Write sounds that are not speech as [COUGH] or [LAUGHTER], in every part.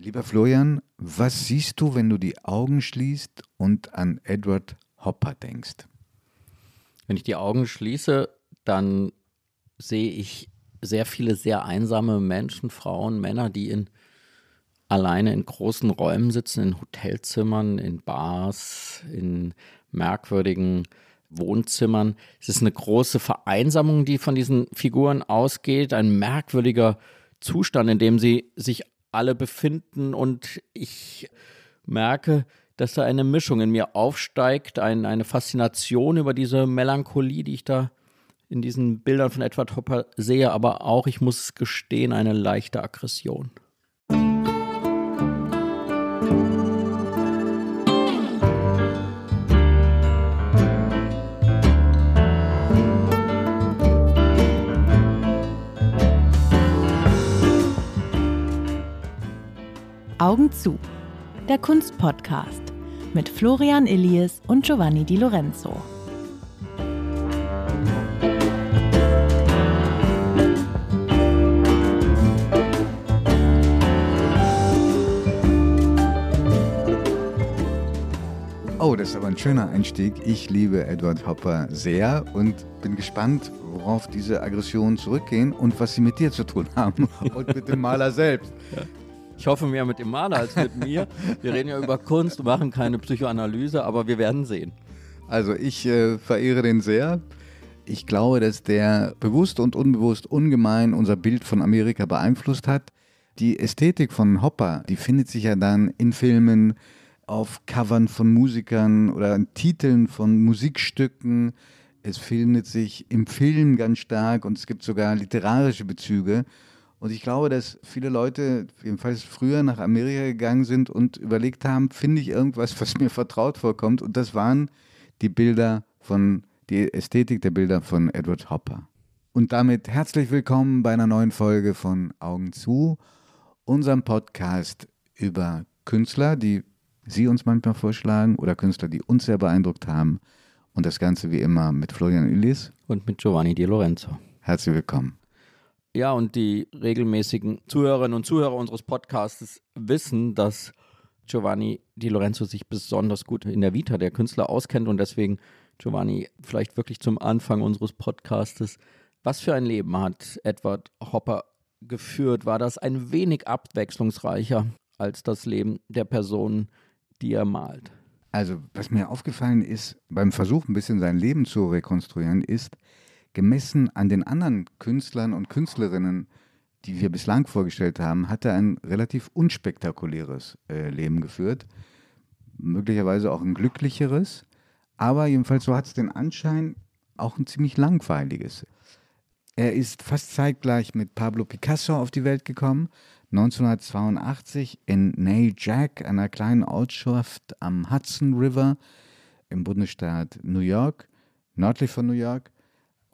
Lieber Florian, was siehst du, wenn du die Augen schließt und an Edward Hopper denkst? Wenn ich die Augen schließe, dann sehe ich sehr viele sehr einsame Menschen, Frauen, Männer, die in alleine in großen Räumen sitzen, in Hotelzimmern, in Bars, in merkwürdigen Wohnzimmern. Es ist eine große Vereinsamung, die von diesen Figuren ausgeht, ein merkwürdiger Zustand, in dem sie sich alle befinden und ich merke, dass da eine Mischung in mir aufsteigt, ein, eine Faszination über diese Melancholie, die ich da in diesen Bildern von Edward Hopper sehe, aber auch, ich muss gestehen, eine leichte Aggression. Augen zu. Der Kunstpodcast mit Florian Illies und Giovanni Di Lorenzo. Oh, das ist aber ein schöner Einstieg. Ich liebe Edward Hopper sehr und bin gespannt, worauf diese Aggressionen zurückgehen und was sie mit dir zu tun haben [LAUGHS] und mit dem Maler selbst. Ich hoffe mehr mit dem Maler als mit mir. Wir reden ja über Kunst, machen keine Psychoanalyse, aber wir werden sehen. Also ich äh, verehre den sehr. Ich glaube, dass der bewusst und unbewusst ungemein unser Bild von Amerika beeinflusst hat. Die Ästhetik von Hopper, die findet sich ja dann in Filmen, auf Covern von Musikern oder in Titeln von Musikstücken. Es findet sich im Film ganz stark und es gibt sogar literarische Bezüge. Und ich glaube, dass viele Leute jedenfalls früher nach Amerika gegangen sind und überlegt haben, finde ich irgendwas, was mir vertraut vorkommt. Und das waren die Bilder von, die Ästhetik der Bilder von Edward Hopper. Und damit herzlich willkommen bei einer neuen Folge von Augen zu, unserem Podcast über Künstler, die Sie uns manchmal vorschlagen oder Künstler, die uns sehr beeindruckt haben. Und das Ganze wie immer mit Florian Illis und mit Giovanni Di Lorenzo. Herzlich willkommen. Ja, und die regelmäßigen Zuhörerinnen und Zuhörer unseres Podcasts wissen, dass Giovanni Di Lorenzo sich besonders gut in der Vita der Künstler auskennt und deswegen Giovanni vielleicht wirklich zum Anfang unseres Podcastes, was für ein Leben hat Edward Hopper geführt? War das ein wenig abwechslungsreicher als das Leben der Personen, die er malt? Also, was mir aufgefallen ist, beim Versuch, ein bisschen sein Leben zu rekonstruieren, ist, gemessen an den anderen Künstlern und Künstlerinnen, die wir bislang vorgestellt haben, hat er ein relativ unspektakuläres äh, Leben geführt. Möglicherweise auch ein glücklicheres. Aber jedenfalls so hat es den Anschein, auch ein ziemlich langweiliges. Er ist fast zeitgleich mit Pablo Picasso auf die Welt gekommen, 1982 in Nay Jack, einer kleinen Ortschaft am Hudson River im Bundesstaat New York, nördlich von New York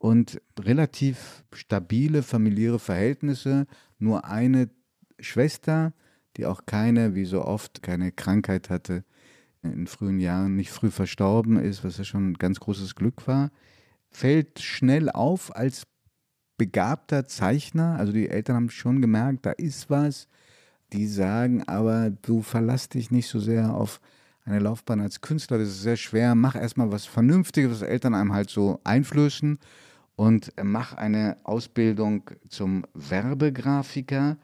und relativ stabile familiäre Verhältnisse, nur eine Schwester, die auch keine, wie so oft, keine Krankheit hatte, in frühen Jahren nicht früh verstorben ist, was ja schon ein ganz großes Glück war, fällt schnell auf als begabter Zeichner. Also die Eltern haben schon gemerkt, da ist was. Die sagen aber, du verlass dich nicht so sehr auf eine Laufbahn als Künstler, das ist sehr schwer. Mach erstmal was Vernünftiges, was Eltern einem halt so einflößen und mach eine Ausbildung zum Werbegrafiker.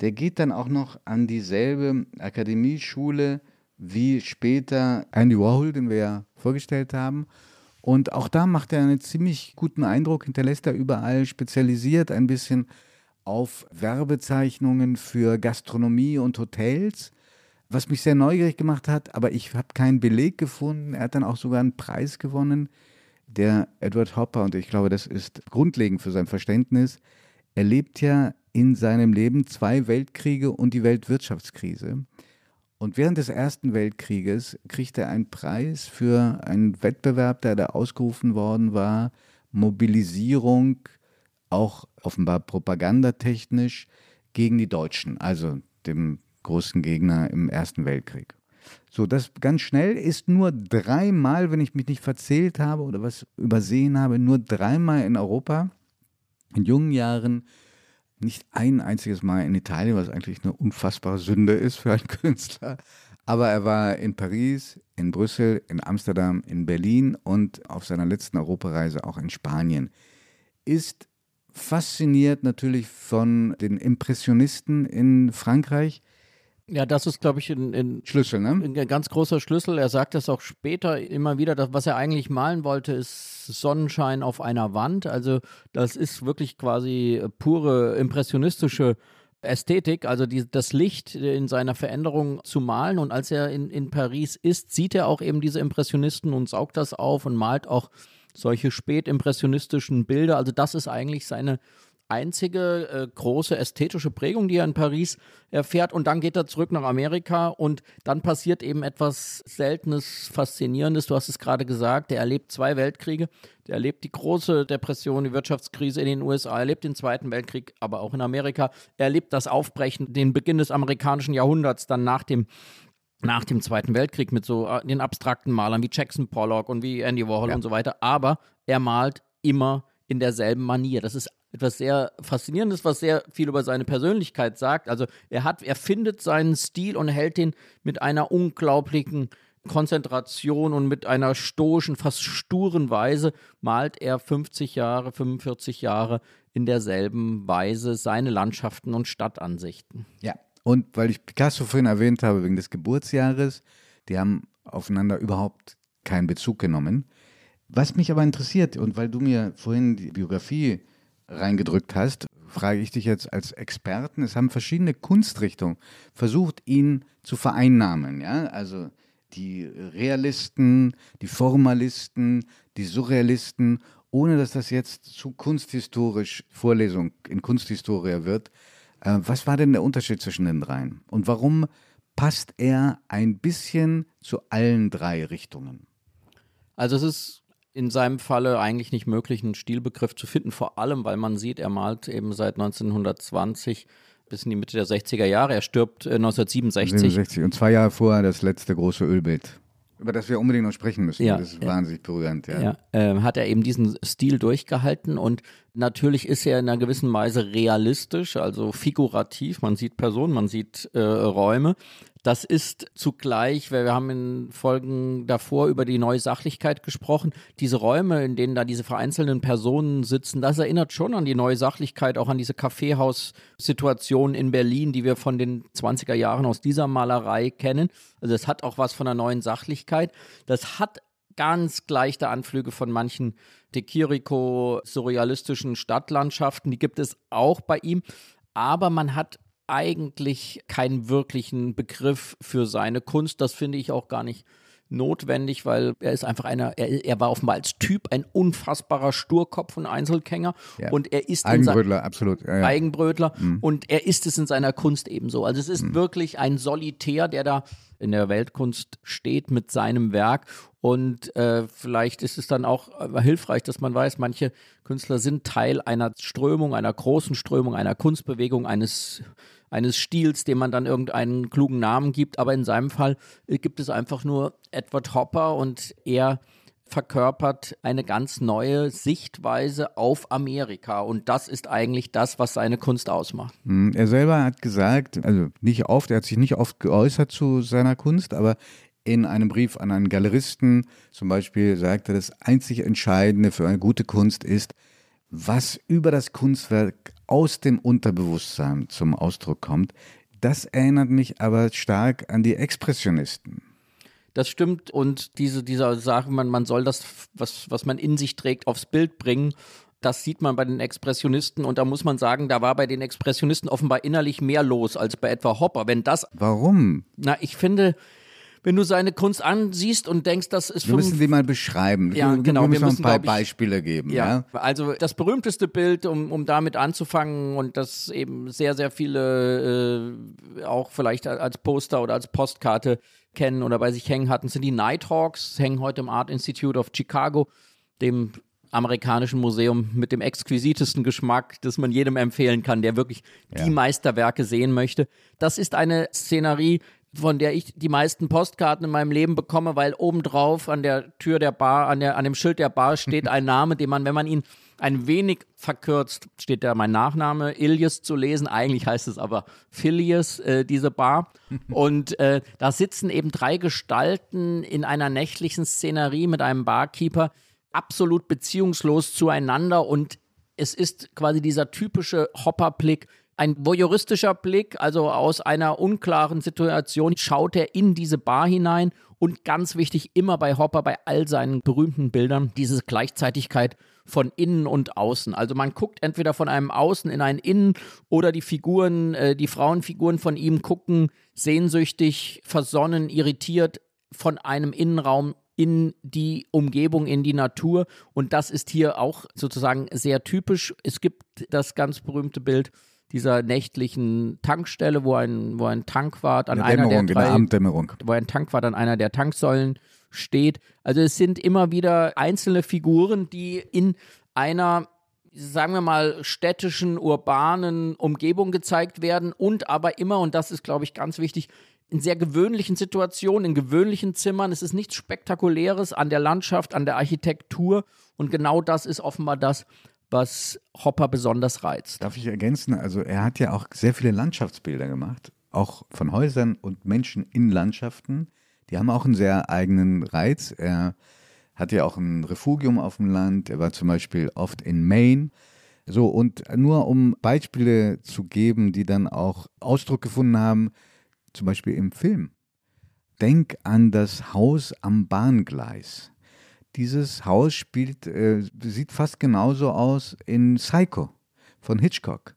Der geht dann auch noch an dieselbe Akademieschule wie später Andy Warhol, den wir ja vorgestellt haben. Und auch da macht er einen ziemlich guten Eindruck, hinterlässt er überall spezialisiert ein bisschen auf Werbezeichnungen für Gastronomie und Hotels, was mich sehr neugierig gemacht hat, aber ich habe keinen Beleg gefunden. Er hat dann auch sogar einen Preis gewonnen der Edward Hopper, und ich glaube, das ist grundlegend für sein Verständnis, erlebt ja in seinem Leben zwei Weltkriege und die Weltwirtschaftskrise. Und während des Ersten Weltkrieges kriegt er einen Preis für einen Wettbewerb, der da ausgerufen worden war, Mobilisierung, auch offenbar propagandatechnisch, gegen die Deutschen, also dem großen Gegner im Ersten Weltkrieg. So, das ganz schnell ist nur dreimal, wenn ich mich nicht verzählt habe oder was übersehen habe, nur dreimal in Europa in jungen Jahren nicht ein einziges Mal in Italien, was eigentlich eine unfassbare Sünde ist für einen [LAUGHS] Künstler. Aber er war in Paris, in Brüssel, in Amsterdam, in Berlin und auf seiner letzten Europareise auch in Spanien. Ist fasziniert natürlich von den Impressionisten in Frankreich. Ja, das ist, glaube ich, ein, ein, Schlüssel, ne? ein ganz großer Schlüssel. Er sagt das auch später immer wieder. Das, was er eigentlich malen wollte, ist Sonnenschein auf einer Wand. Also das ist wirklich quasi pure impressionistische Ästhetik, also die, das Licht in seiner Veränderung zu malen. Und als er in, in Paris ist, sieht er auch eben diese Impressionisten und saugt das auf und malt auch solche spätimpressionistischen Bilder. Also das ist eigentlich seine einzige äh, große ästhetische Prägung, die er in Paris erfährt. Und dann geht er zurück nach Amerika und dann passiert eben etwas Seltenes, Faszinierendes. Du hast es gerade gesagt, er erlebt zwei Weltkriege. Der erlebt die große Depression, die Wirtschaftskrise in den USA, er erlebt den Zweiten Weltkrieg, aber auch in Amerika. Er erlebt das Aufbrechen, den Beginn des amerikanischen Jahrhunderts, dann nach dem nach dem Zweiten Weltkrieg mit so äh, den abstrakten Malern wie Jackson Pollock und wie Andy Warhol ja. und so weiter. Aber er malt immer in derselben Manier. Das ist etwas sehr Faszinierendes, was sehr viel über seine Persönlichkeit sagt. Also er hat, er findet seinen Stil und hält den mit einer unglaublichen Konzentration und mit einer stoischen, fast sturen Weise malt er 50 Jahre, 45 Jahre in derselben Weise seine Landschaften und Stadtansichten. Ja, und weil ich Picasso vorhin erwähnt habe wegen des Geburtsjahres, die haben aufeinander überhaupt keinen Bezug genommen. Was mich aber interessiert und weil du mir vorhin die Biografie reingedrückt hast, frage ich dich jetzt als Experten. Es haben verschiedene Kunstrichtungen versucht, ihn zu vereinnahmen. Ja? Also die Realisten, die Formalisten, die Surrealisten, ohne dass das jetzt zu kunsthistorisch Vorlesung in Kunsthistorie wird. Äh, was war denn der Unterschied zwischen den dreien? Und warum passt er ein bisschen zu allen drei Richtungen? Also es ist in seinem Falle eigentlich nicht möglich, einen Stilbegriff zu finden, vor allem, weil man sieht, er malt eben seit 1920 bis in die Mitte der 60er Jahre. Er stirbt 1967. Äh, 67 und zwei Jahre vorher das letzte große Ölbild. Über das wir unbedingt noch sprechen müssen. Ja, das ist wahnsinnig berührend. Ja, ja äh, hat er eben diesen Stil durchgehalten und natürlich ist er in einer gewissen Weise realistisch, also figurativ. Man sieht Personen, man sieht äh, Räume, das ist zugleich, weil wir haben in Folgen davor über die neue Sachlichkeit gesprochen, diese Räume, in denen da diese vereinzelten Personen sitzen, das erinnert schon an die neue Sachlichkeit, auch an diese Kaffeehaussituation in Berlin, die wir von den 20er Jahren aus dieser Malerei kennen. Also es hat auch was von der neuen Sachlichkeit. Das hat ganz leichte Anflüge von manchen De Chirico surrealistischen Stadtlandschaften, die gibt es auch bei ihm. Aber man hat eigentlich keinen wirklichen Begriff für seine Kunst. Das finde ich auch gar nicht notwendig, weil er ist einfach einer, er, er war offenbar als Typ ein unfassbarer Sturkopf und Einzelgänger Ja. und er ist Eigenbrötler, absolut. Ja, ja. Eigenbrötler und er ist es in seiner Kunst ebenso. Also es ist wirklich ein Solitär, der da in der Weltkunst steht mit seinem Werk und äh, vielleicht ist es dann auch äh, hilfreich, dass man weiß, manche Künstler sind Teil einer Strömung, einer großen Strömung, einer Kunstbewegung, eines eines Stils, dem man dann irgendeinen klugen Namen gibt, aber in seinem Fall äh, gibt es einfach nur Edward Hopper und er verkörpert eine ganz neue Sichtweise auf Amerika. Und das ist eigentlich das, was seine Kunst ausmacht. Hm, Er selber hat gesagt, also nicht oft, er hat sich nicht oft geäußert zu seiner Kunst, aber in einem Brief an einen Galeristen zum Beispiel sagt er, das einzig Entscheidende für eine gute Kunst ist, was über das Kunstwerk aus dem Unterbewusstsein zum Ausdruck kommt. Das erinnert mich aber stark an die Expressionisten. Das stimmt. Und diese, dieser Sache, man, man soll das, was, was man in sich trägt, aufs Bild bringen. Das sieht man bei den Expressionisten und da muss man sagen, da war bei den Expressionisten offenbar innerlich mehr los als bei etwa Hopper. Wenn das, Warum? na, ich finde, wenn du seine Kunst ansiehst und denkst, das ist Wir müssen die mal beschreiben. Ja, wir, genau, Wir müssen wir müssen, ein paar ich- Beispiele geben. Ja, Ja. also das berühmteste Bild, um, um damit anzufangen und das eben sehr, sehr viele äh, auch vielleicht als Poster oder als Postkarte kennen oder bei sich hängen hatten, sind die Nighthawks, hängen heute im Art Institute of Chicago, dem amerikanischen Museum mit dem exquisitesten Geschmack, das man jedem empfehlen kann, der wirklich Ja. die Meisterwerke sehen möchte. Das ist eine Szenerie, von der ich die meisten Postkarten in meinem Leben bekomme, weil obendrauf an der Tür der Bar, an, der, an dem Schild der Bar steht [LAUGHS] ein Name, den man, wenn man ihn ein wenig verkürzt, steht da mein Nachname, Ilias zu lesen. Eigentlich heißt es aber Phileas, äh, diese Bar. [LAUGHS] Und äh, da sitzen eben drei Gestalten in einer nächtlichen Szenerie mit einem Barkeeper, absolut beziehungslos zueinander und es ist quasi dieser typische Hopperblick, ein voyeuristischer Blick, also aus einer unklaren Situation schaut er in diese Bar hinein und ganz wichtig, immer bei Hopper, bei all seinen berühmten Bildern, diese Gleichzeitigkeit von innen und außen. Also man guckt entweder von einem Außen in ein Innen oder die Figuren, äh, die Frauenfiguren von ihm gucken sehnsüchtig, versonnen, irritiert von einem Innenraum in die Umgebung, in die Natur. Und das ist hier auch sozusagen sehr typisch. Es gibt das ganz berühmte Bild dieser nächtlichen Tankstelle, wo ein, wo ein Tankwart an einer der drei, Abenddämmerung. wo ein Tankwart an einer der Tanksäulen steht. Also es sind immer wieder einzelne Figuren, die in einer sagen wir mal, städtischen, urbanen Umgebung gezeigt werden und aber immer, und das ist, glaube ich, ganz wichtig, in sehr gewöhnlichen Situationen, in gewöhnlichen Zimmern. Es ist nichts Spektakuläres an der Landschaft, an der Architektur. Und genau das ist offenbar das, was Hopper besonders reizt. Darf ich ergänzen? Also er hat ja auch sehr viele Landschaftsbilder gemacht, auch von Häusern und Menschen in Landschaften. Die haben auch einen sehr eigenen Reiz. Er hat ja auch ein Refugium auf dem Land. Er war zum Beispiel oft in Maine. So, und nur um Beispiele zu geben, die dann auch Ausdruck gefunden haben, zum Beispiel im Film. Denk an das Haus am Bahngleis. Dieses Haus spielt, äh, sieht fast genauso aus in Psycho von Hitchcock.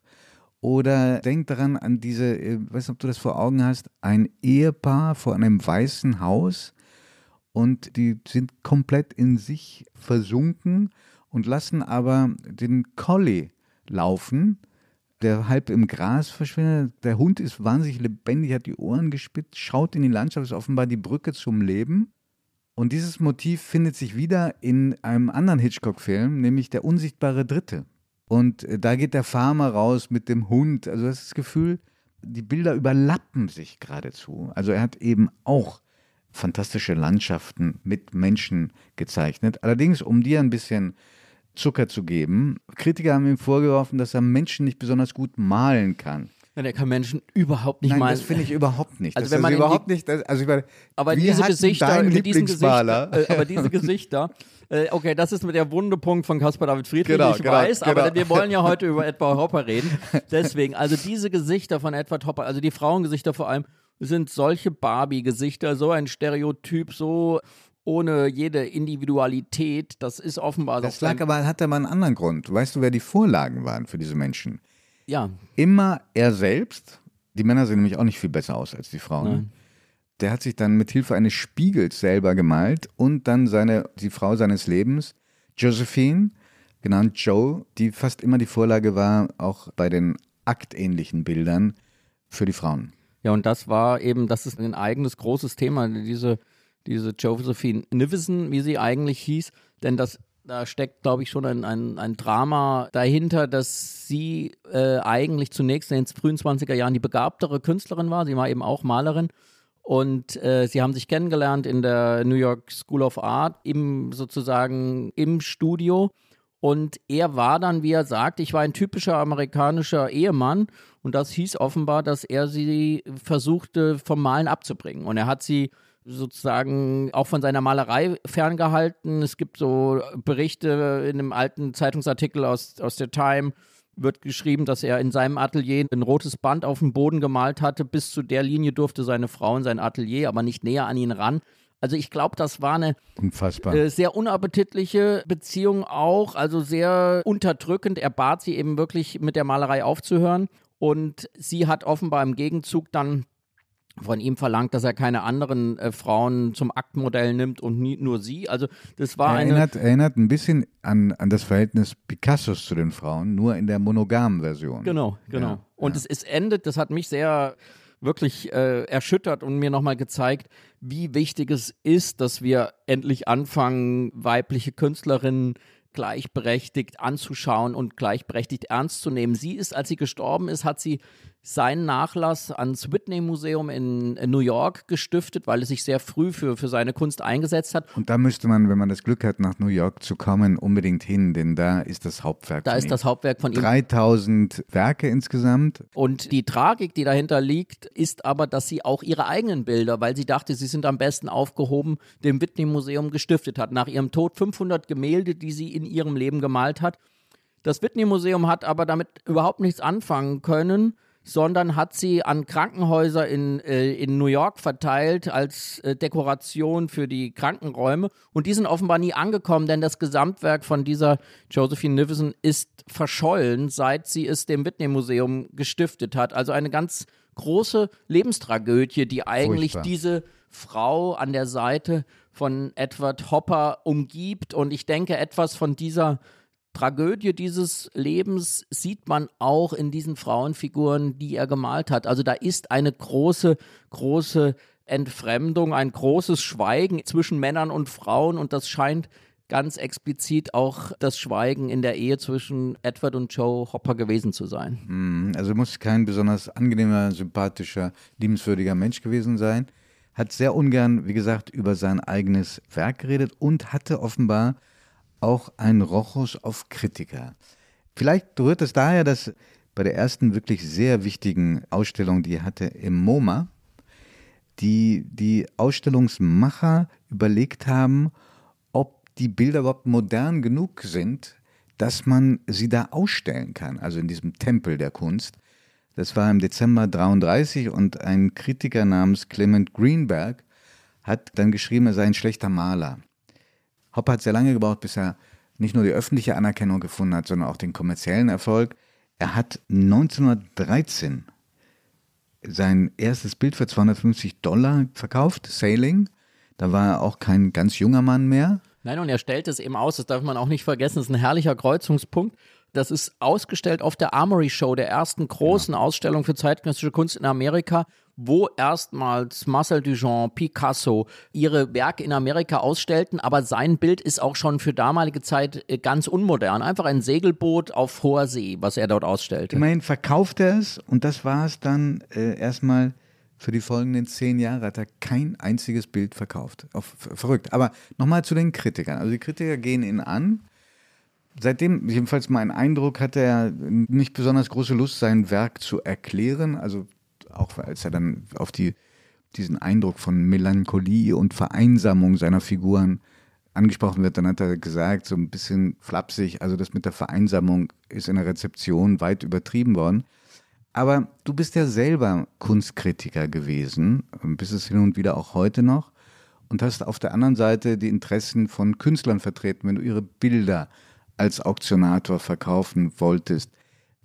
Oder denk daran an diese, äh, weiß nicht, ob du das vor Augen hast, ein Ehepaar vor einem weißen Haus und die sind komplett in sich versunken und lassen aber den Collie laufen, der halb im Gras verschwindet. Der Hund ist wahnsinnig lebendig, hat die Ohren gespitzt, schaut in die Landschaft, ist offenbar die Brücke zum Leben. Und dieses Motiv findet sich wieder in einem anderen Hitchcock-Film, nämlich Der unsichtbare Dritte. Und äh, da geht der Farmer raus mit dem Hund. Also das, das Gefühl, die Bilder überlappen sich geradezu. Also er hat eben auch fantastische Landschaften mit Menschen gezeichnet. Allerdings, um dir ein bisschen Zucker zu geben, Kritiker haben ihm vorgeworfen, dass er Menschen nicht besonders gut malen kann. Ja, der kann Menschen überhaupt nicht Nein, malen. das finde ich überhaupt nicht. Also Das wenn man überhaupt nicht. Das, also ich meine, Aber diese Gesichter, mit diesen? Gesichter, äh, aber diese Gesichter, äh, okay, das ist mit der Wundepunkt von Caspar David Friedrich, Genau, ich genau, weiß, aber genau. wir wollen ja heute über Edward Hopper reden. Deswegen, also diese Gesichter von Edward Hopper, also die Frauengesichter vor allem, sind solche Barbie-Gesichter, so ein Stereotyp, so ohne jede Individualität. Das ist offenbar das doch lag aber, hat aber einen anderen Grund. Weißt du, wer die Vorlagen waren für diese Menschen? Ja, Immer er selbst. Die Männer sehen nämlich auch nicht viel besser aus als die Frauen. Nein. Der hat sich dann mit Hilfe eines Spiegels selber gemalt und dann seine, die Frau seines Lebens, Josephine, genannt Joe, die fast immer die Vorlage war, auch bei den aktähnlichen Bildern für die Frauen. Ja, und das war eben, das ist ein eigenes großes Thema, diese, diese Josephine Nivison, wie sie eigentlich hieß, denn das, da steckt, glaube ich, schon ein, ein, ein Drama dahinter, dass sie äh, eigentlich zunächst in den frühen 20er Jahren die begabtere Künstlerin war. Sie war eben auch Malerin. Und äh, sie haben sich kennengelernt in der New York School of Art, im sozusagen im Studio. Und er war dann, wie er sagt, ich war ein typischer amerikanischer Ehemann. Und das hieß offenbar, dass er sie versuchte, vom Malen abzubringen. Und er hat sie sozusagen auch von seiner Malerei ferngehalten. Es gibt so Berichte in einem alten Zeitungsartikel aus, aus der Time, wird geschrieben, dass er in seinem Atelier ein rotes Band auf dem Boden gemalt hatte. Bis zu der Linie durfte seine Frau in sein Atelier, aber nicht näher an ihn ran. Also ich glaube, das war eine äh, sehr unappetitliche Beziehung auch, also sehr unterdrückend. Er bat sie eben wirklich mit der Malerei aufzuhören und sie hat offenbar im Gegenzug dann von ihm verlangt, dass er keine anderen äh, Frauen zum Aktmodell nimmt und nie, nur sie. Also das war eine erinnert, erinnert ein bisschen an, an das Verhältnis Picassos zu den Frauen, nur in der monogamen Version. Genau, genau. Ja, und ja. es, es endet, das hat mich sehr wirklich äh, erschüttert und mir nochmal gezeigt, wie wichtig es ist, dass wir endlich anfangen, weibliche Künstlerinnen gleichberechtigt anzuschauen und gleichberechtigt ernst zu nehmen. Sie ist, als sie gestorben ist, hat sie seinen Nachlass ans Whitney Museum in New York gestiftet, weil er sich sehr früh für, für seine Kunst eingesetzt hat. Und da müsste man, wenn man das Glück hat, nach New York zu kommen, unbedingt hin, denn da ist das Hauptwerk. Da ist ihm. das Hauptwerk von ihm. 3000 Werke insgesamt. Und die Tragik, die dahinter liegt, ist aber, dass sie auch ihre eigenen Bilder, weil sie dachte, sie sind am besten aufgehoben, dem Whitney Museum gestiftet hat. Nach ihrem Tod 500 Gemälde, die sie in ihrem Leben gemalt hat. Das Whitney Museum hat aber damit überhaupt nichts anfangen können sondern hat sie an Krankenhäuser in, äh, in New York verteilt als äh, Dekoration für die Krankenräume. Und die sind offenbar nie angekommen, denn das Gesamtwerk von dieser Josephine Nivison ist verschollen, seit sie es dem Whitney Museum gestiftet hat. Also eine ganz große Lebenstragödie, die eigentlich Furchtbar. diese Frau an der Seite von Edward Hopper umgibt. Und ich denke, etwas von dieser Tragödie dieses Lebens sieht man auch in diesen Frauenfiguren, die er gemalt hat. Also da ist eine große, große Entfremdung, ein großes Schweigen zwischen Männern und Frauen und das scheint ganz explizit auch das Schweigen in der Ehe zwischen Edward und Joe Hopper gewesen zu sein. Mhm, Also muss kein besonders angenehmer, sympathischer, liebenswürdiger Mensch gewesen sein. Hat sehr ungern, wie gesagt, über sein eigenes Werk geredet und hatte offenbar auch einen Rochus auf Kritiker. Vielleicht rührt es daher, dass bei der ersten wirklich sehr wichtigen Ausstellung, die er hatte im MoMA, die, die Ausstellungsmacher überlegt haben, ob die Bilder überhaupt modern genug sind, dass man sie da ausstellen kann, also in diesem Tempel der Kunst. Das war im Dezember 33 und ein Kritiker namens Clement Greenberg hat dann geschrieben, er sei ein schlechter Maler. Hopper hat sehr lange gebraucht, bis er nicht nur die öffentliche Anerkennung gefunden hat, sondern auch den kommerziellen Erfolg. Er hat 1913 sein erstes Bild für 250 Dollar verkauft, Sailing. Da war er auch kein ganz junger Mann mehr. Nein, und er stellt es eben aus, das darf man auch nicht vergessen, das ist ein herrlicher Kreuzungspunkt. Das ist ausgestellt auf der Armory Show, der ersten großen Ausstellung für zeitgenössische Kunst in Amerika, wo erstmals Marcel Duchamp, Picasso ihre Werke in Amerika ausstellten, aber sein Bild ist auch schon für damalige Zeit äh, ganz unmodern. Einfach ein Segelboot auf hoher See, was er dort ausstellte. Immerhin verkauft er es und das war es dann äh, erstmal für die folgenden zehn Jahre hat er kein einziges Bild verkauft. Auf, verrückt. Aber nochmal zu den Kritikern. Also die Kritiker gehen ihn an. Seitdem, jedenfalls mein Eindruck, hatte er nicht besonders große Lust, sein Werk zu erklären. Also auch als er dann auf die, diesen Eindruck von Melancholie und Vereinsamung seiner Figuren angesprochen wird, dann hat er gesagt, so ein bisschen flapsig, also das mit der Vereinsamung ist in der Rezeption weit übertrieben worden. Aber du bist ja selber Kunstkritiker gewesen, bist es hin und wieder auch heute noch und hast auf der anderen Seite die Interessen von Künstlern vertreten, wenn du ihre Bilder als Auktionator verkaufen wolltest.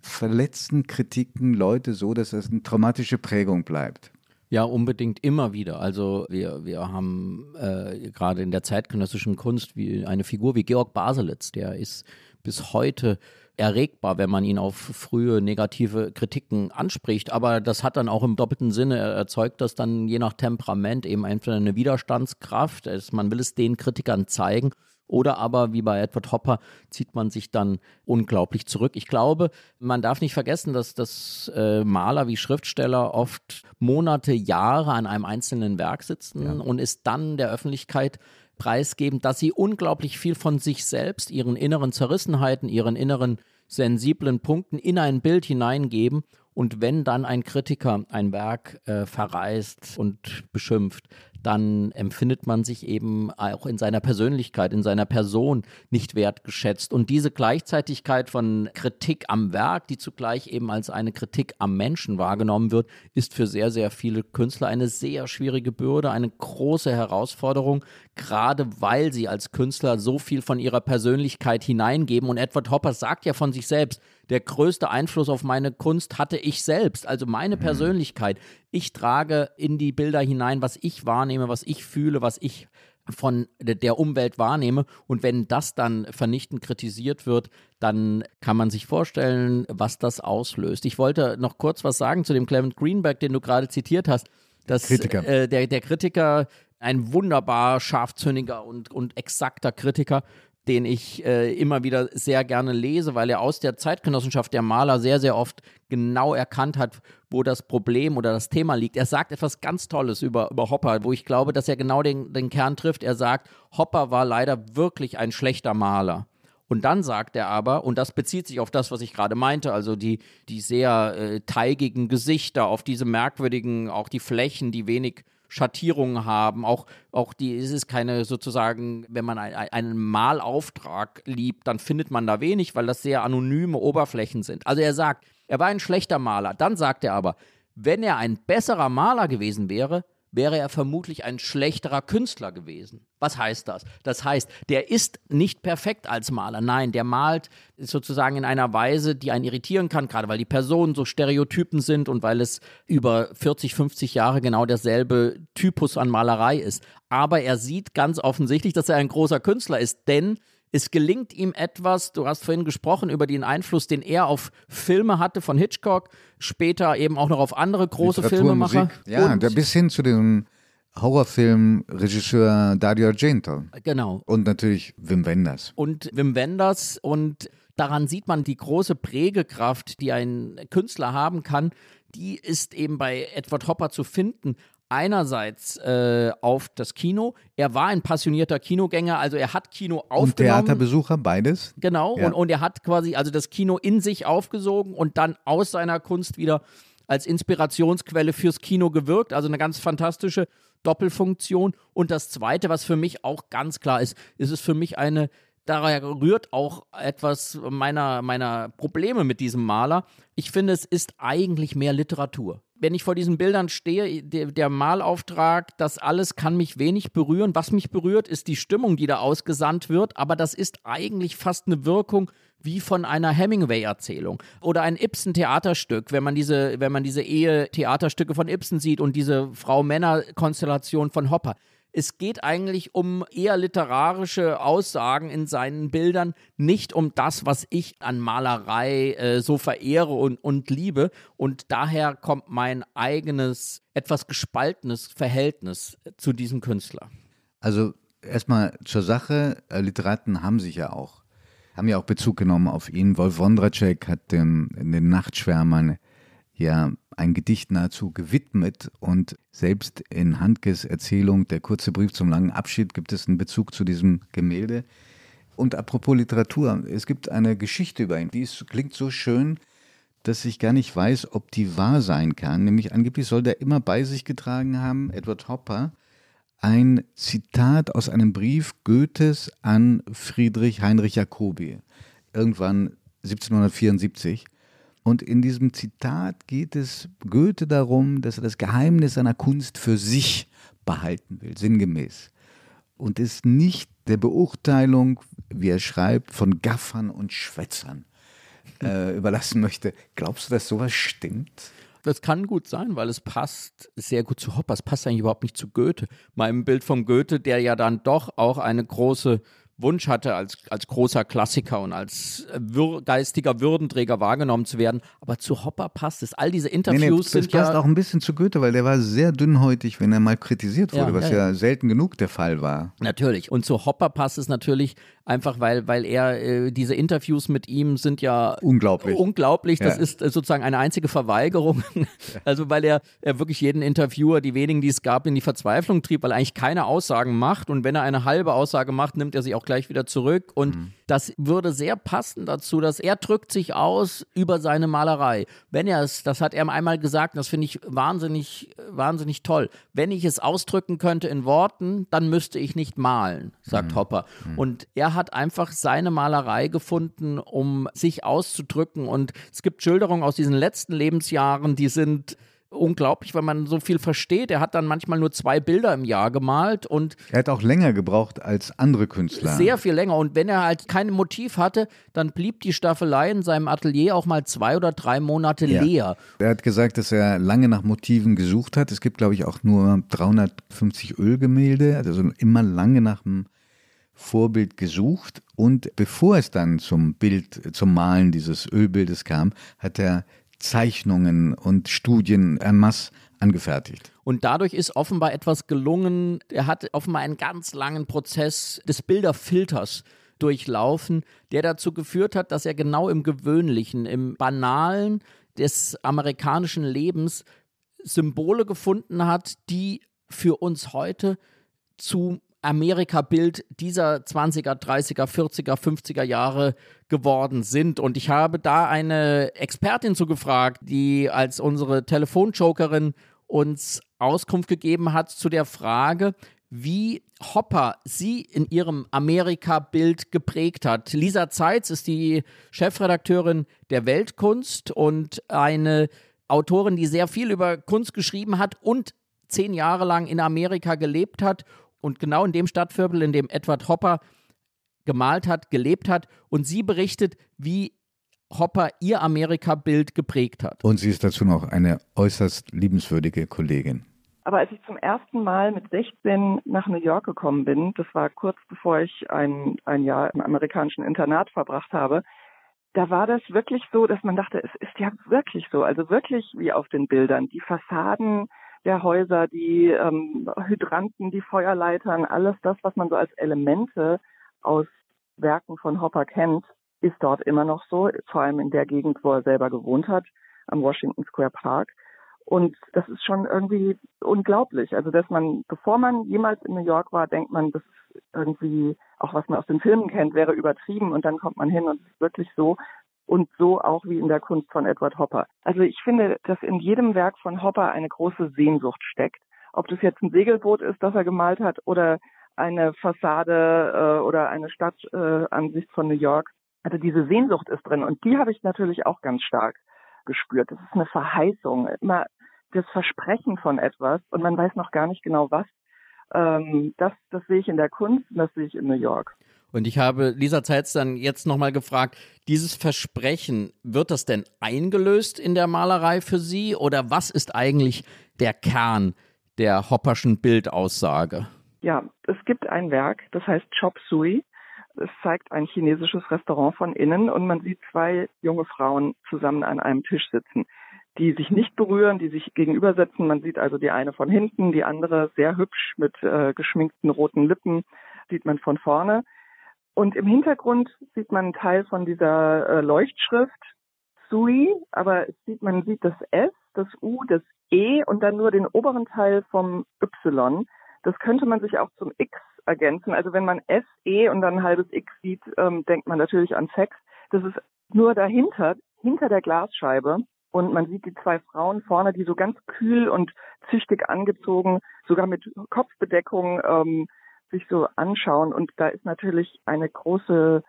Verletzen Kritiken Leute so, dass das eine traumatische Prägung bleibt? Ja, unbedingt immer wieder. Also wir, wir haben äh, gerade in der zeitgenössischen Kunst wie eine Figur wie Georg Baselitz, der ist bis heute erregbar, wenn man ihn auf frühe negative Kritiken anspricht. Aber das hat dann auch im doppelten Sinne, er erzeugt das dann je nach Temperament eben entweder eine Widerstandskraft, es, man will es den Kritikern zeigen oder aber, wie bei Edward Hopper, zieht man sich dann unglaublich zurück. Ich glaube, man darf nicht vergessen, dass, dass äh, Maler wie Schriftsteller oft Monate, Jahre an einem einzelnen Werk sitzen Ja. und es dann der Öffentlichkeit preisgeben, dass sie unglaublich viel von sich selbst, ihren inneren Zerrissenheiten, ihren inneren sensiblen Punkten in ein Bild hineingeben. Und wenn dann ein Kritiker ein Werk äh, verreist und beschimpft, dann empfindet man sich eben auch in seiner Persönlichkeit, in seiner Person nicht wertgeschätzt. Und diese Gleichzeitigkeit von Kritik am Werk, die zugleich eben als eine Kritik am Menschen wahrgenommen wird, ist für sehr, sehr viele Künstler eine sehr schwierige Bürde, eine große Herausforderung, gerade weil sie als Künstler so viel von ihrer Persönlichkeit hineingeben. Und Edward Hopper sagt ja von sich selbst, der größte Einfluss auf meine Kunst hatte ich selbst, also meine Persönlichkeit. Ich trage in die Bilder hinein, was ich wahrnehme, was ich fühle, was ich von der Umwelt wahrnehme. Und wenn das dann vernichtend kritisiert wird, dann kann man sich vorstellen, was das auslöst. Ich wollte noch kurz was sagen zu dem Clement Greenberg, den du gerade zitiert hast. Dass, Kritiker. Äh, der, der Kritiker, ein wunderbar scharfzüngiger und, und exakter Kritiker, den ich äh, immer wieder sehr gerne lese, weil er aus der Zeitgenossenschaft der Maler sehr, sehr oft genau erkannt hat, wo das Problem oder das Thema liegt. Er sagt etwas ganz Tolles über, über Hopper, wo ich glaube, dass er genau den, den Kern trifft. Er sagt, Hopper war leider wirklich ein schlechter Maler. Und dann sagt er aber, und das bezieht sich auf das, was ich gerade meinte, also die, die sehr äh, teigigen Gesichter, auf diese merkwürdigen, auch die Flächen, die wenig Schattierungen haben, auch, auch die, es ist keine sozusagen, wenn man ein, einen Malauftrag liebt, dann findet man da wenig, weil das sehr anonyme Oberflächen sind. Also er sagt, er war ein schlechter Maler. Dann sagt er aber, wenn er ein besserer Maler gewesen wäre, wäre er vermutlich ein schlechterer Künstler gewesen. Was heißt das? Das heißt, der ist nicht perfekt als Maler. Nein, der malt sozusagen in einer Weise, die einen irritieren kann, gerade weil die Personen so Stereotypen sind und weil es über 40, 50 Jahre genau derselbe Typus an Malerei ist. Aber er sieht ganz offensichtlich, dass er ein großer Künstler ist, denn es gelingt ihm etwas, du hast vorhin gesprochen über den Einfluss, den er auf Filme hatte von Hitchcock, später eben auch noch auf andere große Filmemacher. Musik. Ja, und bis hin zu dem Horrorfilm-Regisseur Dario Argento. Genau. Und natürlich Wim Wenders. Und Wim Wenders und daran sieht man die große Prägekraft, die ein Künstler haben kann. Die ist eben bei Edward Hopper zu finden einerseits äh, auf das Kino. Er war ein passionierter Kinogänger, also er hat Kino aufgenommen. Und Theaterbesucher, beides. Genau, ja. und, und er hat quasi also das Kino in sich aufgesogen und dann aus seiner Kunst wieder als Inspirationsquelle fürs Kino gewirkt. Also eine ganz fantastische Doppelfunktion. Und das Zweite, was für mich auch ganz klar ist, ist es für mich eine daher rührt auch etwas meiner, meiner Probleme mit diesem Maler. Ich finde, es ist eigentlich mehr Literatur wenn ich vor diesen Bildern stehe, der, der, Malauftrag, das alles kann mich wenig berühren. Was mich berührt, ist die Stimmung, die da ausgesandt wird, aber das ist eigentlich fast eine Wirkung wie von einer Hemingway-Erzählung oder ein Ibsen-Theaterstück, wenn man diese, wenn man diese Ehe-Theaterstücke von Ibsen sieht und diese Frau-Männer-Konstellation von Hopper es geht eigentlich um eher literarische Aussagen in seinen Bildern, nicht um das, was ich an Malerei äh, so verehre und, und liebe. Und daher kommt mein eigenes, etwas gespaltenes Verhältnis zu diesem Künstler. Also erstmal zur Sache, äh, Literaten haben sich ja auch, haben ja auch Bezug genommen auf ihn. Wolf Wondracek hat dem, den Nachtschwärmern ja ein Gedicht nahezu gewidmet und selbst in Handkes Erzählung Der kurze Brief zum langen Abschied gibt es einen Bezug zu diesem Gemälde. Und apropos Literatur, es gibt eine Geschichte über ihn, die ist, klingt so schön, dass ich gar nicht weiß, ob die wahr sein kann. Nämlich angeblich soll der immer bei sich getragen haben, Edward Hopper, ein Zitat aus einem Brief Goethes an Friedrich Heinrich Jacobi, irgendwann 1774. Und in diesem Zitat geht es Goethe darum, dass er das Geheimnis seiner Kunst für sich behalten will, sinngemäß. Und es nicht der Beurteilung, wie er schreibt, von Gaffern und Schwätzern äh, [LAUGHS] überlassen möchte. Glaubst du, dass sowas stimmt? Das kann gut sein, weil es passt sehr gut zu Hopper. Es passt eigentlich überhaupt nicht zu Goethe. Meinem Bild vom Goethe, der ja dann doch auch eine große Wunsch hatte, als, als großer Klassiker und als wür geistiger Würdenträger wahrgenommen zu werden. Aber zu Hopper passt es. All diese Interviews nee, nee, das sind passt ja auch ein bisschen zu Goethe, weil der war sehr dünnhäutig, wenn er mal kritisiert wurde, ja, was ja, ja, selten genug der Fall war. Natürlich. Und zu Hopper passt es natürlich einfach, weil, weil er, äh, diese Interviews mit ihm sind ja unglaublich. Unglaublich. Das ist äh, sozusagen eine einzige Verweigerung. [LAUGHS] also, weil er, er wirklich jeden Interviewer, die wenigen, die es gab, in die Verzweiflung trieb, weil er eigentlich keine Aussagen macht. Und wenn er eine halbe Aussage macht, nimmt er sie auch gleich wieder zurück. Und mhm. das würde sehr passen dazu, dass er drückt sich aus über seine Malerei. Wenn er es, das hat er einmal gesagt, das finde ich wahnsinnig, wahnsinnig toll. Wenn ich es ausdrücken könnte in Worten, dann müsste ich nicht malen, sagt mhm. Hopper. Mhm. Und er hat einfach seine Malerei gefunden, um sich auszudrücken. Und es gibt Schilderungen aus diesen letzten Lebensjahren, die sind unglaublich, weil man so viel versteht. Er hat dann manchmal nur zwei Bilder im Jahr gemalt und er hat auch länger gebraucht als andere Künstler. Sehr viel länger. Und wenn er halt kein Motiv hatte, dann blieb die Staffelei in seinem Atelier auch mal zwei oder drei Monate ja. leer. Er hat gesagt, dass er lange nach Motiven gesucht hat. Es gibt, glaube ich, auch nur 350 Ölgemälde, also immer lange nach einem Vorbild gesucht. Und bevor es dann zum Bild, zum Malen dieses Ölbildes kam, hat er Zeichnungen und Studien en masse angefertigt. Und dadurch ist offenbar etwas gelungen. Er hat offenbar einen ganz langen Prozess des Bilderfilters durchlaufen, der dazu geführt hat, dass er genau im Gewöhnlichen, im Banalen des amerikanischen Lebens Symbole gefunden hat, die für uns heute zu Amerika-Bild dieser 20er, 30er, 40er, 50er Jahre geworden sind. Und ich habe da eine Expertin zugefragt, die als unsere Telefonjokerin uns Auskunft gegeben hat zu der Frage, wie Hopper sie in ihrem Amerika-Bild geprägt hat. Lisa Zeitz ist die Chefredakteurin der Weltkunst und eine Autorin, die sehr viel über Kunst geschrieben hat und zehn Jahre lang in Amerika gelebt hat und genau in dem Stadtviertel, in dem Edward Hopper gemalt hat, gelebt hat. Und sie berichtet, wie Hopper ihr Amerika-Bild geprägt hat. Und sie ist dazu noch eine äußerst liebenswürdige Kollegin. Aber als ich zum ersten Mal mit 16 nach New York gekommen bin, das war kurz bevor ich ein, ein Jahr im amerikanischen Internat verbracht habe, da war das wirklich so, dass man dachte, es ist ja wirklich so, also wirklich wie auf den Bildern. Die Fassaden der Häuser, die ähm, Hydranten, die Feuerleitern, alles das, was man so als Elemente aus Werken von Hopper kennt, ist dort immer noch so, vor allem in der Gegend, wo er selber gewohnt hat, am Washington Square Park. Und das ist schon irgendwie unglaublich. Also, dass man, bevor man jemals in New York war, denkt man, das ist irgendwie, auch was man aus den Filmen kennt, wäre übertrieben. Und dann kommt man hin und es ist wirklich so und so auch wie in der Kunst von Edward Hopper. Also ich finde, dass in jedem Werk von Hopper eine große Sehnsucht steckt. Ob das jetzt ein Segelboot ist, das er gemalt hat, oder eine Fassade äh, oder eine Stadtansicht äh, von New York. Also diese Sehnsucht ist drin und die habe ich natürlich auch ganz stark gespürt. Das ist eine Verheißung, immer das Versprechen von etwas und man weiß noch gar nicht genau was. Ähm, das, das sehe ich in der Kunst und das sehe ich in New York. Und ich habe Lisa Zeitz dann jetzt nochmal gefragt, dieses Versprechen, wird das denn eingelöst in der Malerei für Sie oder was ist eigentlich der Kern der Hopperschen Bildaussage? Ja, es gibt ein Werk, das heißt Chop Sui. Es zeigt ein chinesisches Restaurant von innen und man sieht zwei junge Frauen zusammen an einem Tisch sitzen, die sich nicht berühren, die sich gegenübersetzen. Man sieht also die eine von hinten, die andere sehr hübsch mit äh, geschminkten roten Lippen, sieht man von vorne. Und im Hintergrund sieht man einen Teil von dieser äh, Leuchtschrift Sui, aber sieht, man sieht das S, das U, das E und dann nur den oberen Teil vom Y. Das könnte man sich auch zum X ergänzen. Also wenn man S, E und dann ein halbes X sieht, ähm, denkt man natürlich an Sex. Das ist nur dahinter, hinter der Glasscheibe. Und man sieht die zwei Frauen vorne, die so ganz kühl und züchtig angezogen, sogar mit Kopfbedeckung, ähm, sich so anschauen. Und da ist natürlich eine große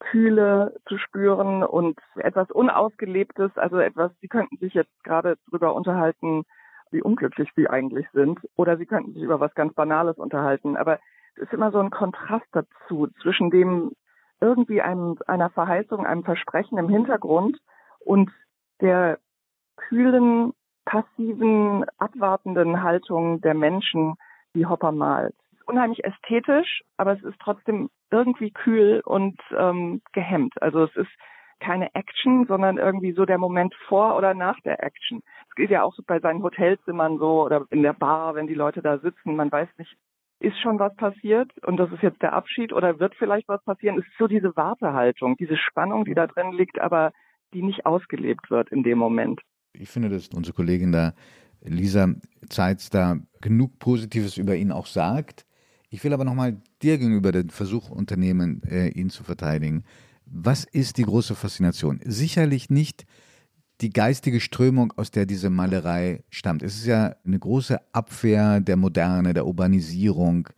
Kühle zu spüren und etwas Unausgelebtes, also etwas, Sie könnten sich jetzt gerade drüber unterhalten, wie unglücklich Sie eigentlich sind. Oder Sie könnten sich über was ganz Banales unterhalten. Aber es ist immer so ein Kontrast dazu, zwischen dem irgendwie einem, einer Verheißung, einem Versprechen im Hintergrund und der kühlen, passiven, abwartenden Haltung der Menschen, die Hopper malt unheimlich ästhetisch, aber es ist trotzdem irgendwie kühl und ähm, gehemmt. Also es ist keine Action, sondern irgendwie so der Moment vor oder nach der Action. Es geht ja auch so bei seinen Hotelzimmern so oder in der Bar, wenn die Leute da sitzen, man weiß nicht, ist schon was passiert und das ist jetzt der Abschied oder wird vielleicht was passieren. Es ist so diese Wartehaltung, diese Spannung, die da drin liegt, aber die nicht ausgelebt wird in dem Moment. Ich finde, dass unsere Kollegin da, Lisa Zeitz, da genug Positives über ihn auch sagt. Ich will aber nochmal dir gegenüber den Versuch unternehmen, äh, ihn zu verteidigen. Was ist die große Faszination? Sicherlich nicht die geistige Strömung, aus der diese Malerei stammt. Es ist ja eine große Abwehr der Moderne, der Urbanisierung,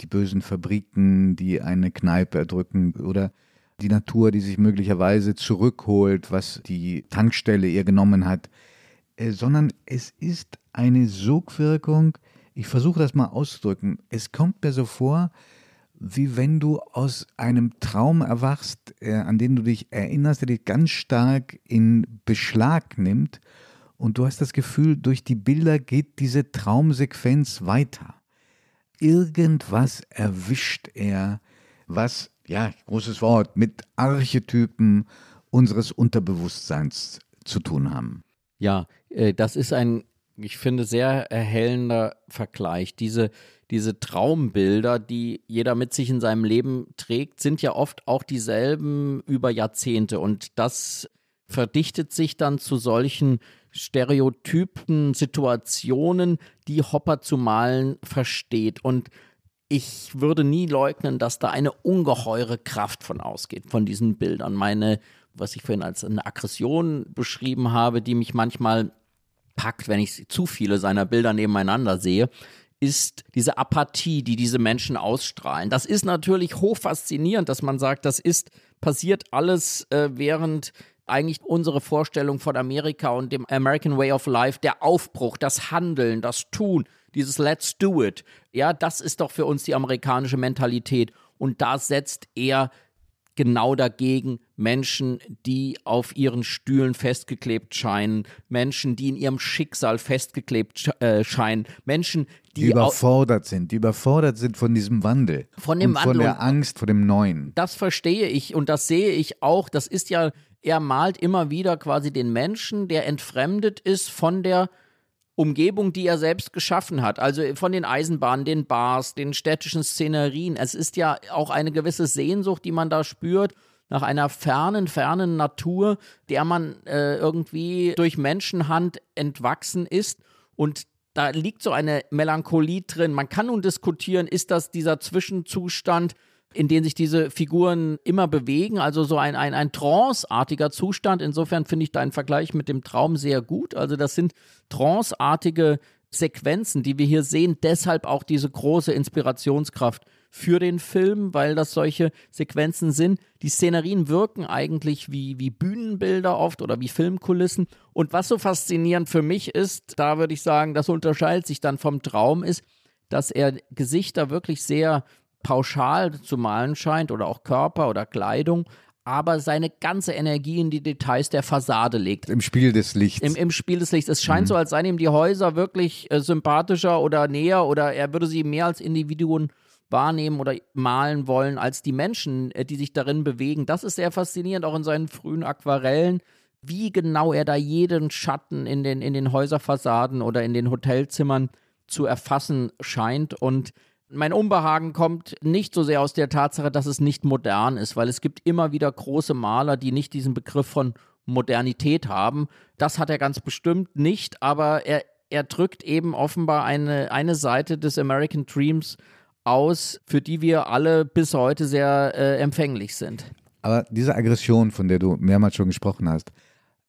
die bösen Fabriken, die eine Kneipe erdrücken oder die Natur, die sich möglicherweise zurückholt, was die Tankstelle ihr genommen hat, äh, sondern es ist eine Sogwirkung, ich versuche das mal auszudrücken. Es kommt mir so vor, wie wenn du aus einem Traum erwachst, äh, an den du dich erinnerst, der dich ganz stark in Beschlag nimmt. Und du hast das Gefühl, durch die Bilder geht diese Traumsequenz weiter. Irgendwas erwischt er, was, ja, großes Wort, mit Archetypen unseres Unterbewusstseins zu tun haben. Ja, äh, das ist ein ich finde, sehr erhellender Vergleich. Diese, diese Traumbilder, die jeder mit sich in seinem Leben trägt, sind ja oft auch dieselben über Jahrzehnte. Und das verdichtet sich dann zu solchen Stereotypen, Situationen, die Hopper zu malen versteht. Und ich würde nie leugnen, dass da eine ungeheure Kraft von ausgeht, von diesen Bildern. Meine, was ich vorhin als eine Aggression beschrieben habe, die mich manchmal packt, wenn ich zu viele seiner Bilder nebeneinander sehe, ist diese Apathie, die diese Menschen ausstrahlen. Das ist natürlich hochfaszinierend, dass man sagt, das ist passiert alles äh, während eigentlich unsere Vorstellung von Amerika und dem American Way of Life, der Aufbruch, das Handeln, das Tun, dieses Let's do it. Ja, das ist doch für uns die amerikanische Mentalität. Und da setzt er genau dagegen Menschen, die auf ihren Stühlen festgeklebt scheinen, Menschen, die in ihrem Schicksal festgeklebt äh, scheinen, Menschen, die, die überfordert sind, die überfordert sind von diesem Wandel, von dem und Wandel von der Angst vor dem Neuen. Das verstehe ich und das sehe ich auch. Das ist ja, er malt immer wieder quasi den Menschen, der entfremdet ist von der Umgebung, die er selbst geschaffen hat. Also von den Eisenbahnen, den Bars, den städtischen Szenerien. Es ist ja auch eine gewisse Sehnsucht, die man da spürt nach einer fernen, fernen Natur, der man äh, irgendwie durch Menschenhand entwachsen ist. Und da liegt so eine Melancholie drin. Man kann nun diskutieren, ist das dieser Zwischenzustand, in den sich diese Figuren immer bewegen, also so ein, ein, ein tranceartiger Zustand. Insofern finde ich deinen Vergleich mit dem Traum sehr gut. Also das sind tranceartige Sequenzen, die wir hier sehen, deshalb auch diese große Inspirationskraft für den Film, weil das solche Sequenzen sind. Die Szenerien wirken eigentlich wie, wie Bühnenbilder oft oder wie Filmkulissen. Und was so faszinierend für mich ist, da würde ich sagen, das unterscheidet sich dann vom Traum, ist, dass er Gesichter wirklich sehr pauschal zu malen scheint oder auch Körper oder Kleidung, aber seine ganze Energie in die Details der Fassade legt. Im Spiel des Lichts. Im, im Spiel des Lichts. Es scheint mhm. so, als seien ihm die Häuser wirklich äh, sympathischer oder näher oder er würde sie mehr als Individuen wahrnehmen oder malen wollen als die Menschen, äh, die sich darin bewegen. Das ist sehr faszinierend, auch in seinen frühen Aquarellen, wie genau er da jeden Schatten in den, in den Häuserfassaden oder in den Hotelzimmern zu erfassen scheint und mein Unbehagen kommt nicht so sehr aus der Tatsache, dass es nicht modern ist, weil es gibt immer wieder große Maler, die nicht diesen Begriff von Modernität haben. Das hat er ganz bestimmt nicht, aber er, er drückt eben offenbar eine, eine Seite des American Dreams aus, für die wir alle bis heute sehr äh, empfänglich sind. Aber diese Aggression, von der du mehrmals schon gesprochen hast,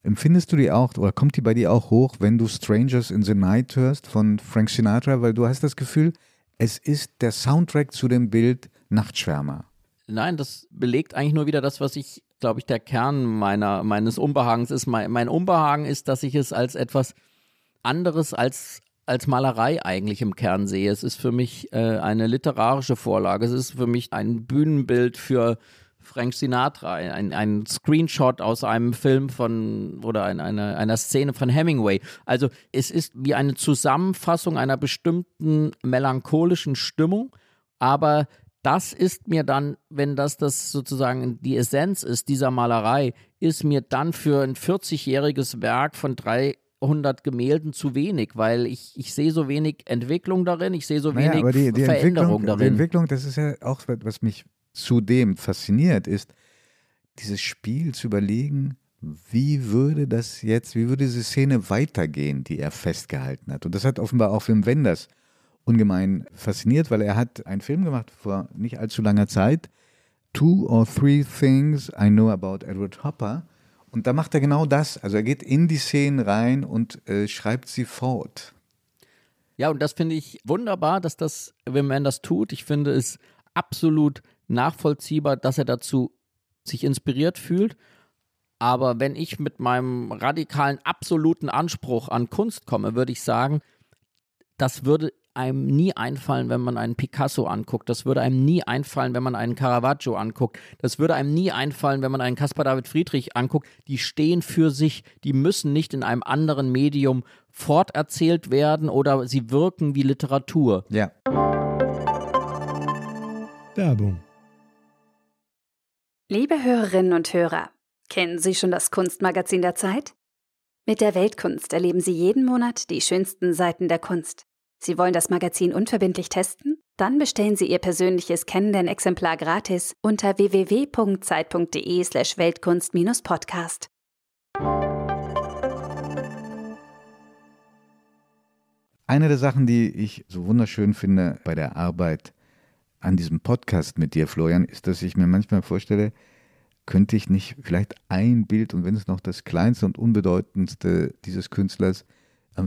empfindest du die auch oder kommt die bei dir auch hoch, wenn du Strangers in the Night hörst von Frank Sinatra? Weil du hast das Gefühl, es ist der Soundtrack zu dem Bild Nachtschwärmer. Nein, das belegt eigentlich nur wieder das, was ich, glaube ich, der Kern meiner, meines Unbehagens ist. Mein, mein Unbehagen ist, dass ich es als etwas anderes als, als Malerei eigentlich im Kern sehe. Es ist für mich äh, eine literarische Vorlage. Es ist für mich ein Bühnenbild für, Frank Sinatra, ein, ein Screenshot aus einem Film von oder ein, eine, einer Szene von Hemingway. Also es ist wie eine Zusammenfassung einer bestimmten melancholischen Stimmung, aber das ist mir dann, wenn das das sozusagen die Essenz ist dieser Malerei, ist mir dann für ein 40-jähriges Werk von 300 Gemälden zu wenig, weil ich, ich sehe so wenig Entwicklung darin, ich sehe so naja, wenig die, die Veränderung darin. Die Entwicklung, das ist ja auch, was mich zudem fasziniert, ist, dieses Spiel zu überlegen, wie würde das jetzt, wie würde diese Szene weitergehen, die er festgehalten hat. Und das hat offenbar auch Wim Wenders ungemein fasziniert, weil er hat einen Film gemacht vor nicht allzu langer Zeit, Two or Three Things I Know About Edward Hopper. Und da macht er genau das. Also er geht in die Szenen rein und äh, schreibt sie fort. Ja, und das finde ich wunderbar, dass das Wim Wenders tut. Ich finde es absolut nachvollziehbar, dass er dazu sich inspiriert fühlt. Aber wenn ich mit meinem radikalen, absoluten Anspruch an Kunst komme, würde ich sagen, das würde einem nie einfallen, wenn man einen Picasso anguckt. Das würde einem nie einfallen, wenn man einen Caravaggio anguckt. Das würde einem nie einfallen, wenn man einen Caspar David Friedrich anguckt. Die stehen für sich. Die müssen nicht in einem anderen Medium forterzählt werden oder sie wirken wie Literatur. Ja. Werbung Liebe Hörerinnen und Hörer, kennen Sie schon das Kunstmagazin der Zeit? Mit der Weltkunst erleben Sie jeden Monat die schönsten Seiten der Kunst. Sie wollen das Magazin unverbindlich testen? Dann bestellen Sie Ihr persönliches Kennenden-Exemplar gratis unter www.zeit.de/slash Weltkunst-Podcast. Eine der Sachen, die ich so wunderschön finde bei der Arbeit an diesem Podcast mit dir, Florian, ist, dass ich mir manchmal vorstelle, könnte ich nicht vielleicht ein Bild und wenn es noch das kleinste und unbedeutendste dieses Künstlers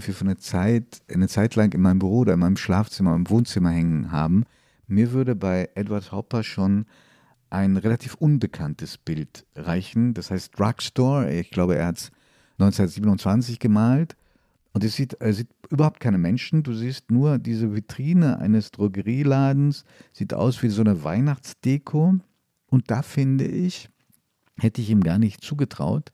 für eine Zeit, eine Zeit lang in meinem Büro oder in meinem Schlafzimmer, im Wohnzimmer hängen haben. Mir würde bei Edward Hopper schon ein relativ unbekanntes Bild reichen. Das heißt Drugstore. Ich glaube, er hat es 1927 gemalt. Und es sieht, er sieht überhaupt keine Menschen. Du siehst nur diese Vitrine eines Drogerieladens. Sieht aus wie so eine Weihnachtsdeko. Und da finde ich, hätte ich ihm gar nicht zugetraut,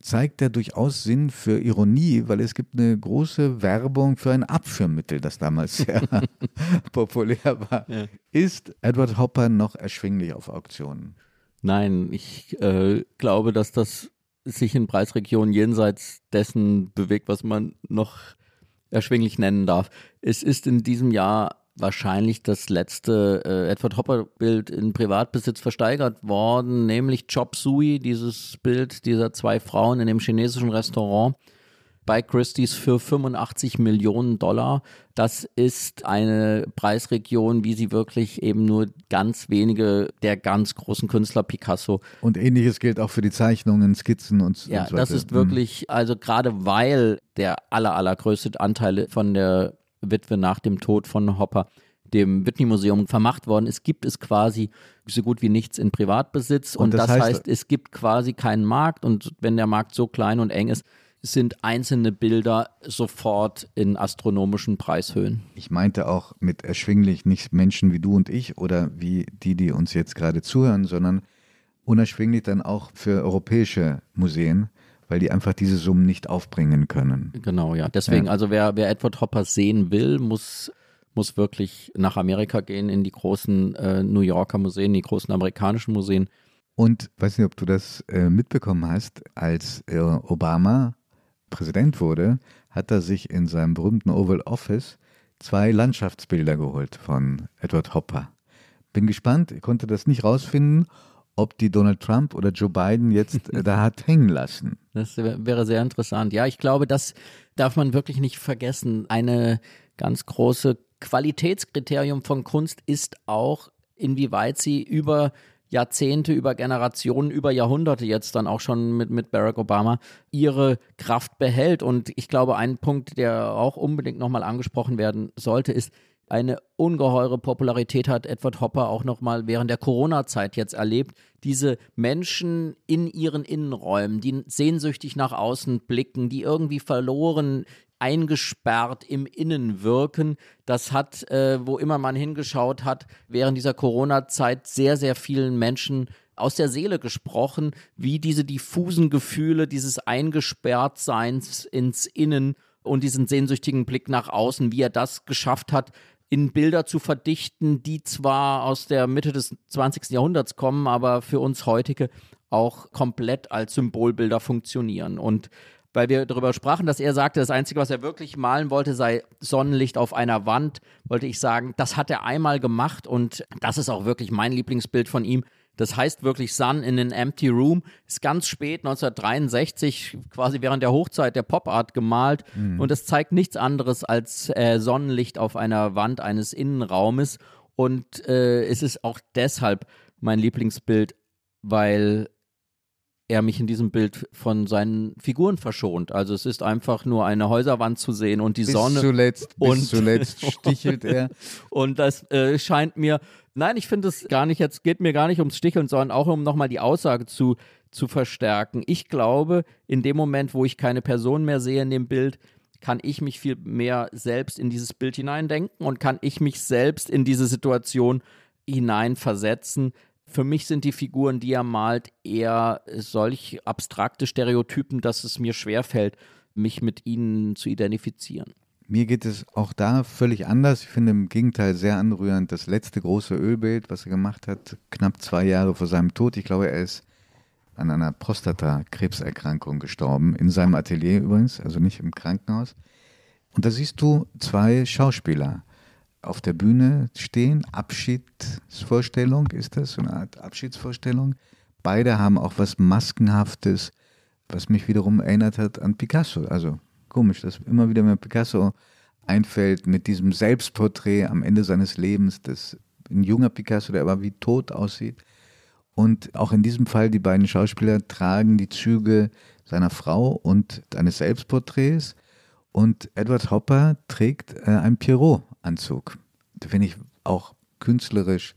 zeigt er durchaus Sinn für Ironie, weil es gibt eine große Werbung für ein Abführmittel, das damals [LAUGHS] sehr [LAUGHS] populär war. Ja. Ist Edward Hopper noch erschwinglich auf Auktionen? Nein, ich äh, glaube, dass das sich in Preisregionen jenseits dessen bewegt, was man noch erschwinglich nennen darf. Es ist in diesem Jahr wahrscheinlich das letzte äh, Edward Hopper-Bild in Privatbesitz versteigert worden, nämlich Chop Suey, dieses Bild dieser zwei Frauen in dem chinesischen Restaurant bei Christie's für 85 Millionen Dollar. Das ist eine Preisregion, wie sie wirklich eben nur ganz wenige der ganz großen Künstler Picasso. Und ähnliches gilt auch für die Zeichnungen, Skizzen und, ja, und so das ist wirklich, also gerade weil der aller, allergrößte Anteil von der Witwe nach dem Tod von Hopper dem Whitney-Museum vermacht worden ist, gibt es quasi so gut wie nichts in Privatbesitz. Und, und das, das heißt, heißt, es gibt quasi keinen Markt. Und wenn der Markt so klein und eng ist, sind einzelne Bilder sofort in astronomischen Preishöhen. Ich meinte auch mit erschwinglich nicht Menschen wie du und ich oder wie die, die uns jetzt gerade zuhören, sondern unerschwinglich dann auch für europäische Museen, weil die einfach diese Summen nicht aufbringen können. Genau, ja. Deswegen, ja. also wer, wer Edward Hopper sehen will, muss, muss wirklich nach Amerika gehen, in die großen äh, New Yorker Museen, die großen amerikanischen Museen. Und weiß nicht, ob du das äh, mitbekommen hast, als äh, Obama Präsident wurde, hat er sich in seinem berühmten Oval Office zwei Landschaftsbilder geholt von Edward Hopper. Bin gespannt, ich konnte das nicht rausfinden, ob die Donald Trump oder Joe Biden jetzt [LAUGHS] da hat hängen lassen. Das wäre sehr interessant. Ja, ich glaube, das darf man wirklich nicht vergessen. Eine ganz große Qualitätskriterium von Kunst ist auch, inwieweit sie über Jahrzehnte, über Generationen, über Jahrhunderte jetzt dann auch schon mit, mit Barack Obama ihre Kraft behält. Und ich glaube, ein Punkt, der auch unbedingt nochmal angesprochen werden sollte, ist, eine ungeheure Popularität hat Edward Hopper auch nochmal während der Corona-Zeit jetzt erlebt. Diese Menschen in ihren Innenräumen, die sehnsüchtig nach außen blicken, die irgendwie verloren eingesperrt im Innen wirken. Das hat, äh, wo immer man hingeschaut hat, während dieser Corona-Zeit sehr, sehr vielen Menschen aus der Seele gesprochen, wie diese diffusen Gefühle dieses Eingesperrtseins ins Innen und diesen sehnsüchtigen Blick nach außen, wie er das geschafft hat, in Bilder zu verdichten, die zwar aus der Mitte des 20. Jahrhunderts kommen, aber für uns heutige auch komplett als Symbolbilder funktionieren. Und weil wir darüber sprachen, dass er sagte, das Einzige, was er wirklich malen wollte, sei Sonnenlicht auf einer Wand, wollte ich sagen, das hat er einmal gemacht und das ist auch wirklich mein Lieblingsbild von ihm. Das heißt wirklich Sun in an Empty Room. Ist ganz spät, 1963, quasi während der Hochzeit der Pop Art gemalt. Mhm. Und es zeigt nichts anderes als äh, Sonnenlicht auf einer Wand eines Innenraumes. Und äh, es ist auch deshalb mein Lieblingsbild, weil er mich in diesem Bild von seinen Figuren verschont. Also es ist einfach nur eine Häuserwand zu sehen und die bis Sonne. Zuletzt, bis und zuletzt [LAUGHS] stichelt er. und das äh, scheint mir, nein, ich finde es gar nicht, jetzt geht mir gar nicht ums Sticheln, sondern auch um nochmal die Aussage zu, zu verstärken. Ich glaube, in dem Moment, wo ich keine Person mehr sehe in dem Bild, kann ich mich viel mehr selbst in dieses Bild hineindenken und kann ich mich selbst in diese Situation hineinversetzen, für mich sind die Figuren, die er malt, eher solch abstrakte Stereotypen, dass es mir schwerfällt, mich mit ihnen zu identifizieren. Mir geht es auch da völlig anders. Ich finde im Gegenteil sehr anrührend das letzte große Ölbild, was er gemacht hat, knapp zwei Jahre vor seinem Tod. Ich glaube, er ist an einer Prostatakrebserkrankung gestorben, in seinem Atelier übrigens, also nicht im Krankenhaus. Und da siehst du zwei Schauspieler auf der Bühne stehen, Abschiedsvorstellung ist das, so eine Art Abschiedsvorstellung. Beide haben auch was Maskenhaftes, was mich wiederum erinnert hat an Picasso. Also komisch, dass immer wieder mir Picasso einfällt mit diesem Selbstporträt am Ende seines Lebens, das ein junger Picasso, der aber wie tot aussieht. Und auch in diesem Fall, die beiden Schauspieler tragen die Züge seiner Frau und eines Selbstporträts. Und Edward Hopper trägt äh, einen Pierrot-Anzug. Da finde ich auch künstlerisch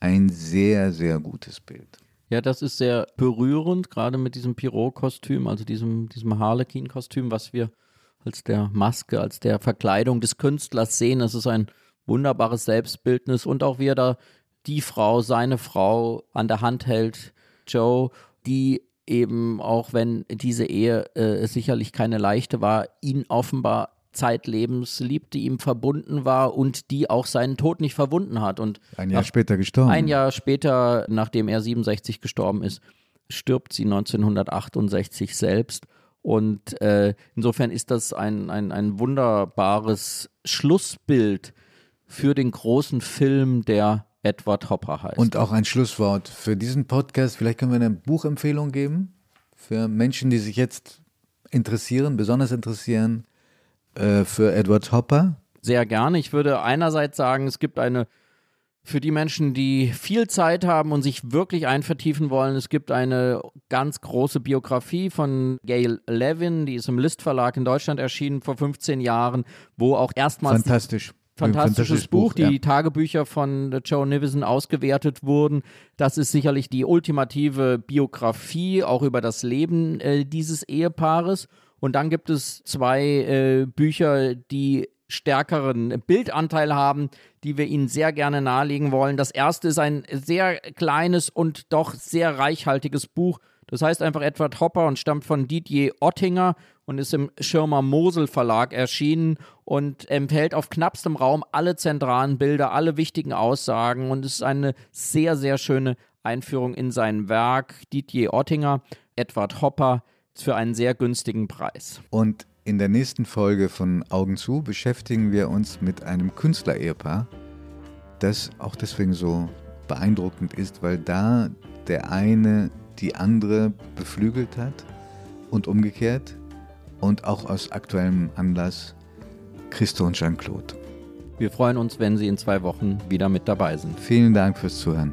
ein sehr, sehr gutes Bild. Ja, das ist sehr berührend, gerade mit diesem Pierrot-Kostüm, also diesem, diesem Harlequin-Kostüm, was wir als der Maske, als der Verkleidung des Künstlers sehen. Das ist ein wunderbares Selbstbildnis und auch wie er da die Frau, seine Frau an der Hand hält, Joe, die eben, auch wenn diese Ehe äh, sicherlich keine leichte war, ihn offenbar zeitlebens liebte, ihm verbunden war und die auch seinen Tod nicht verwunden hat. Und ein Jahr später gestorben. Ein Jahr später, nachdem er 67 gestorben ist, stirbt sie 1968 selbst. Und äh, insofern ist das ein, ein, ein wunderbares Schlussbild für den großen Film, der Edward Hopper heißt. Und auch ein Schlusswort für diesen Podcast. Vielleicht können wir eine Buchempfehlung geben für Menschen, die sich jetzt interessieren, besonders interessieren äh, für Edward Hopper. Sehr gerne. Ich würde einerseits sagen, es gibt eine für die Menschen, die viel Zeit haben und sich wirklich einvertiefen wollen, es gibt eine ganz große Biografie von Gail Levin, die ist im List Verlag in Deutschland erschienen vor 15 Jahren, wo auch erstmals fantastisch fantastisches Buch, Buch, die ja. Tagebücher von Joe Nivison ausgewertet wurden. Das ist sicherlich die ultimative Biografie auch über das Leben äh, dieses Ehepaares. Und dann gibt es zwei äh, Bücher, die stärkeren Bildanteil haben, die wir Ihnen sehr gerne nahelegen wollen. Das erste ist ein sehr kleines und doch sehr reichhaltiges Buch. Das heißt einfach Edward Hopper und stammt von Didier Ottinger und ist im Schirmer Mosel Verlag erschienen und enthält auf knappstem Raum alle zentralen Bilder, alle wichtigen Aussagen und ist eine sehr, sehr schöne Einführung in sein Werk. Didier Ottinger, Edward Hopper für einen sehr günstigen Preis. Und in der nächsten Folge von Augen zu beschäftigen wir uns mit einem Künstler-Ehepaar, das auch deswegen so beeindruckend ist, weil da der eine die andere beflügelt hat und umgekehrt und auch aus aktuellem Anlass Christo und Jean-Claude. Wir freuen uns, wenn Sie in zwei Wochen wieder mit dabei sind. Vielen Dank fürs Zuhören.